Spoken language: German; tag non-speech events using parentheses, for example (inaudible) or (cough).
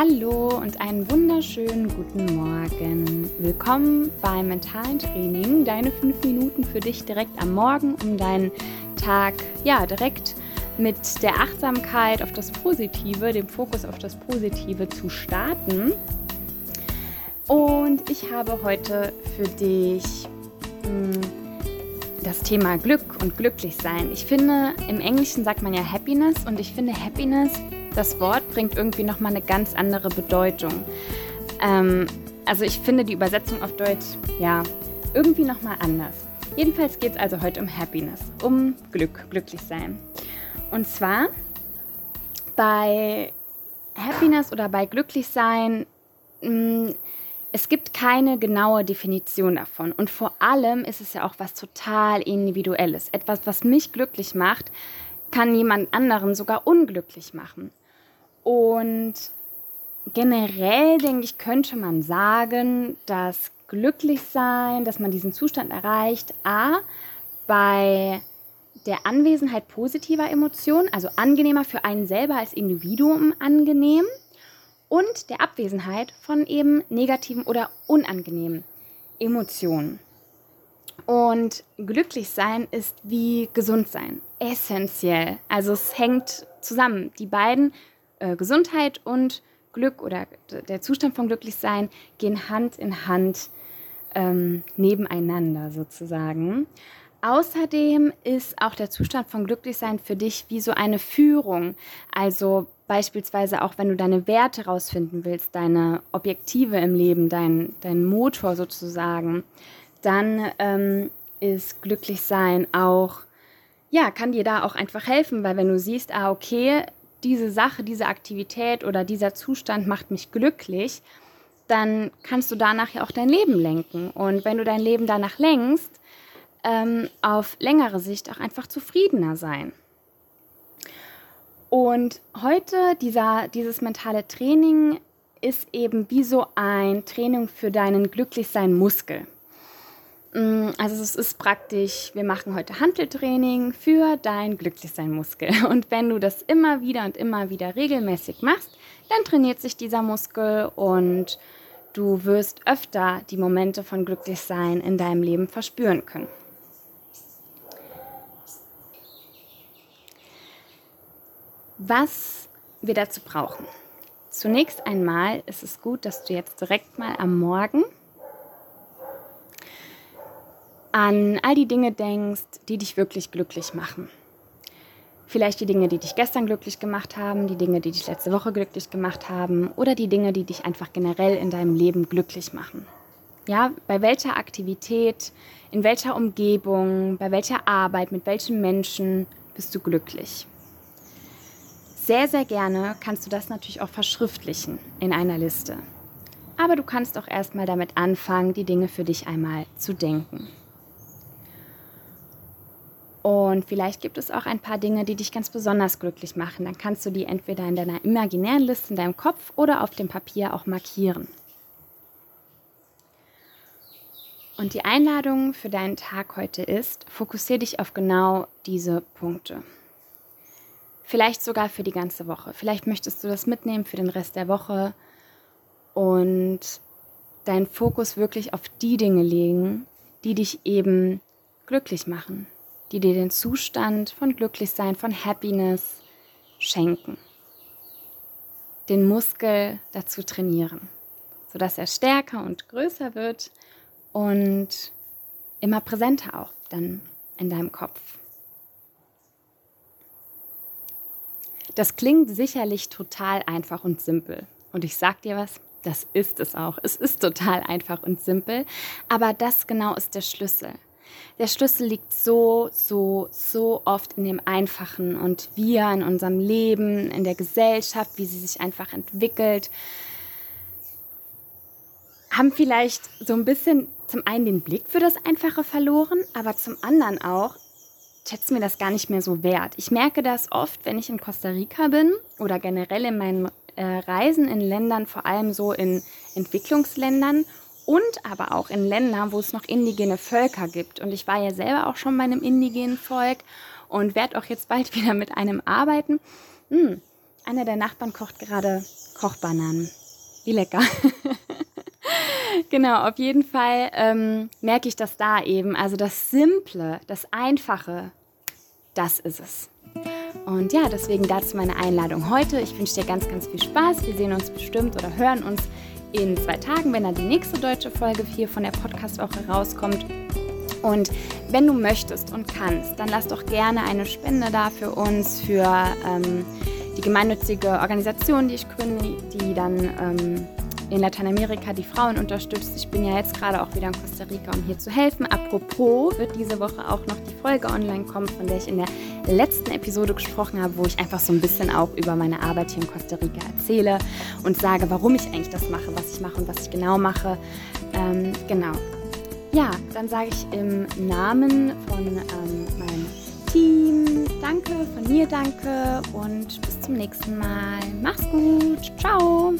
Hallo und einen wunderschönen guten Morgen. Willkommen beim mentalen Training. Deine fünf Minuten für dich direkt am Morgen, um deinen Tag ja direkt mit der Achtsamkeit auf das Positive, dem Fokus auf das Positive zu starten. Und ich habe heute für dich mh, hm, das Thema Glück und Glücklichsein. Ich finde, im Englischen sagt man ja Happiness und ich finde Happiness das Wort bringt irgendwie nochmal eine ganz andere Bedeutung. Ähm, also ich finde die Übersetzung auf Deutsch, ja, irgendwie nochmal anders. Jedenfalls geht es also heute um Happiness, um Glück, glücklich sein. Und zwar bei Happiness oder bei Glücklichsein, mm, es gibt keine genaue Definition davon. Und vor allem ist es ja auch was total Individuelles. Etwas, was mich glücklich macht, kann jemand anderen sogar unglücklich machen. Und generell, denke ich, könnte man sagen, dass glücklich sein, dass man diesen Zustand erreicht, a, bei der Anwesenheit positiver Emotionen, also angenehmer für einen selber als Individuum angenehm, und der Abwesenheit von eben negativen oder unangenehmen Emotionen. Und glücklich sein ist wie gesund sein, essentiell. Also es hängt zusammen. Die beiden äh, Gesundheit und Glück oder der Zustand von Glücklichsein gehen Hand in Hand ähm, nebeneinander sozusagen. Außerdem ist auch der Zustand von Glücklichsein für dich wie so eine Führung. Also beispielsweise auch, wenn du deine Werte rausfinden willst, deine Objektive im Leben, dein, dein Motor sozusagen, dann ähm, ist Glücklichsein auch, ja, kann dir da auch einfach helfen, weil wenn du siehst, ah, okay, diese Sache, diese Aktivität oder dieser Zustand macht mich glücklich, dann kannst du danach ja auch dein Leben lenken. Und wenn du dein Leben danach lenkst, ähm, auf längere Sicht auch einfach zufriedener sein. Und heute dieser, dieses mentale Training ist eben wie so ein Training für deinen Glücklichsein-Muskel. Mm, also es ist praktisch, wir machen heute Handeltraining für dein Glücklichsein-Muskel. (laughs) Und wenn du das immer wieder und immer wieder regelmäßig machst, dann trainiert sich dieser Muskel und du wirst öfter die Momente von Glücklichsein in deinem Leben verspüren können. Was wir dazu brauchen. Zunächst einmal ist es gut, dass du jetzt direkt mal am Morgen an all die Dinge denkst, die dich wirklich glücklich machen. Vielleicht die Dinge, die dich gestern glücklich gemacht haben, die Dinge, die dich letzte Woche glücklich gemacht haben oder die Dinge, die dich einfach generell in deinem Leben glücklich machen. Ja, bei welcher Aktivität, in welcher Umgebung, bei welcher Arbeit, mit welchen Menschen bist du glücklich? Sehr, sehr gerne kannst du das natürlich auch verschriftlichen in einer Liste. Aber du kannst auch erstmal damit anfangen, die Dinge für dich einmal zu denken. Und vielleicht gibt es auch ein paar Dinge, die dich ganz besonders glücklich machen. Dann kannst du die entweder in deiner imaginären Liste in deinem Kopf oder auf dem Papier auch markieren. Und die Einladung für deinen Tag heute ist, fokussiere dich auf genau diese Punkte. Vielleicht sogar für die ganze Woche. Vielleicht möchtest du das mitnehmen für den Rest der Woche und deinen Fokus wirklich auf die Dinge legen, die dich eben glücklich machen, die dir den Zustand von Glücklichsein, von Happiness schenken. Den Muskel dazu trainieren, sodass er stärker und größer wird und immer präsenter auch dann in deinem Kopf. Das klingt sicherlich total einfach und simpel. Und ich sag dir was, das ist es auch. Es ist total einfach und simpel, aber das genau ist der Schlüssel. Der Schlüssel liegt so, so, so oft in dem Einfachen und wir in unserem Leben, in der Gesellschaft, wie sie sich einfach entwickelt, haben vielleicht so ein bisschen zum einen den Blick für das Einfache verloren, aber zum anderen auch schätze mir das gar nicht mehr so wert. Ich merke das oft, wenn ich in Costa Rica bin oder generell in meinen äh, Reisen in Ländern, vor allem so in Entwicklungsländern und aber auch in Ländern, wo es noch indigene Völker gibt. Und ich war ja selber auch schon bei einem indigenen Volk und werde auch jetzt bald (laughs) wieder mit einem arbeiten. Hm, einer der Nachbarn kocht gerade Kochbananen. Wie lecker. (laughs) genau, auf jeden Fall ähm, merke ich das da eben. Also das Simple, das Einfache, das ist es. Und ja, deswegen dazu meine Einladung heute. Ich wünsche dir ganz, ganz viel Spaß. Wir sehen uns bestimmt oder hören uns in zwei Tagen, wenn dann die nächste deutsche Folge hier von der Podcast-Woche rauskommt. Und wenn du möchtest und kannst, dann lass doch gerne eine Spende da für uns, für ähm, die gemeinnützige Organisation, die ich gründe, die dann ähm, in Lateinamerika die Frauen unterstützt. Ich bin ja jetzt gerade auch wieder in Costa Rica, um hier zu helfen. Apropos wird diese Woche auch noch die Folge online kommen, von der ich in der letzten Episode gesprochen habe, wo ich einfach so ein bisschen auch über meine Arbeit hier in Costa Rica erzähle und sage, warum ich eigentlich das mache, was ich mache und was ich genau mache. Ähm, genau. Ja, dann sage ich im Namen von ähm, meinem Team danke, von mir danke und bis zum nächsten Mal. Mach's gut. Ciao.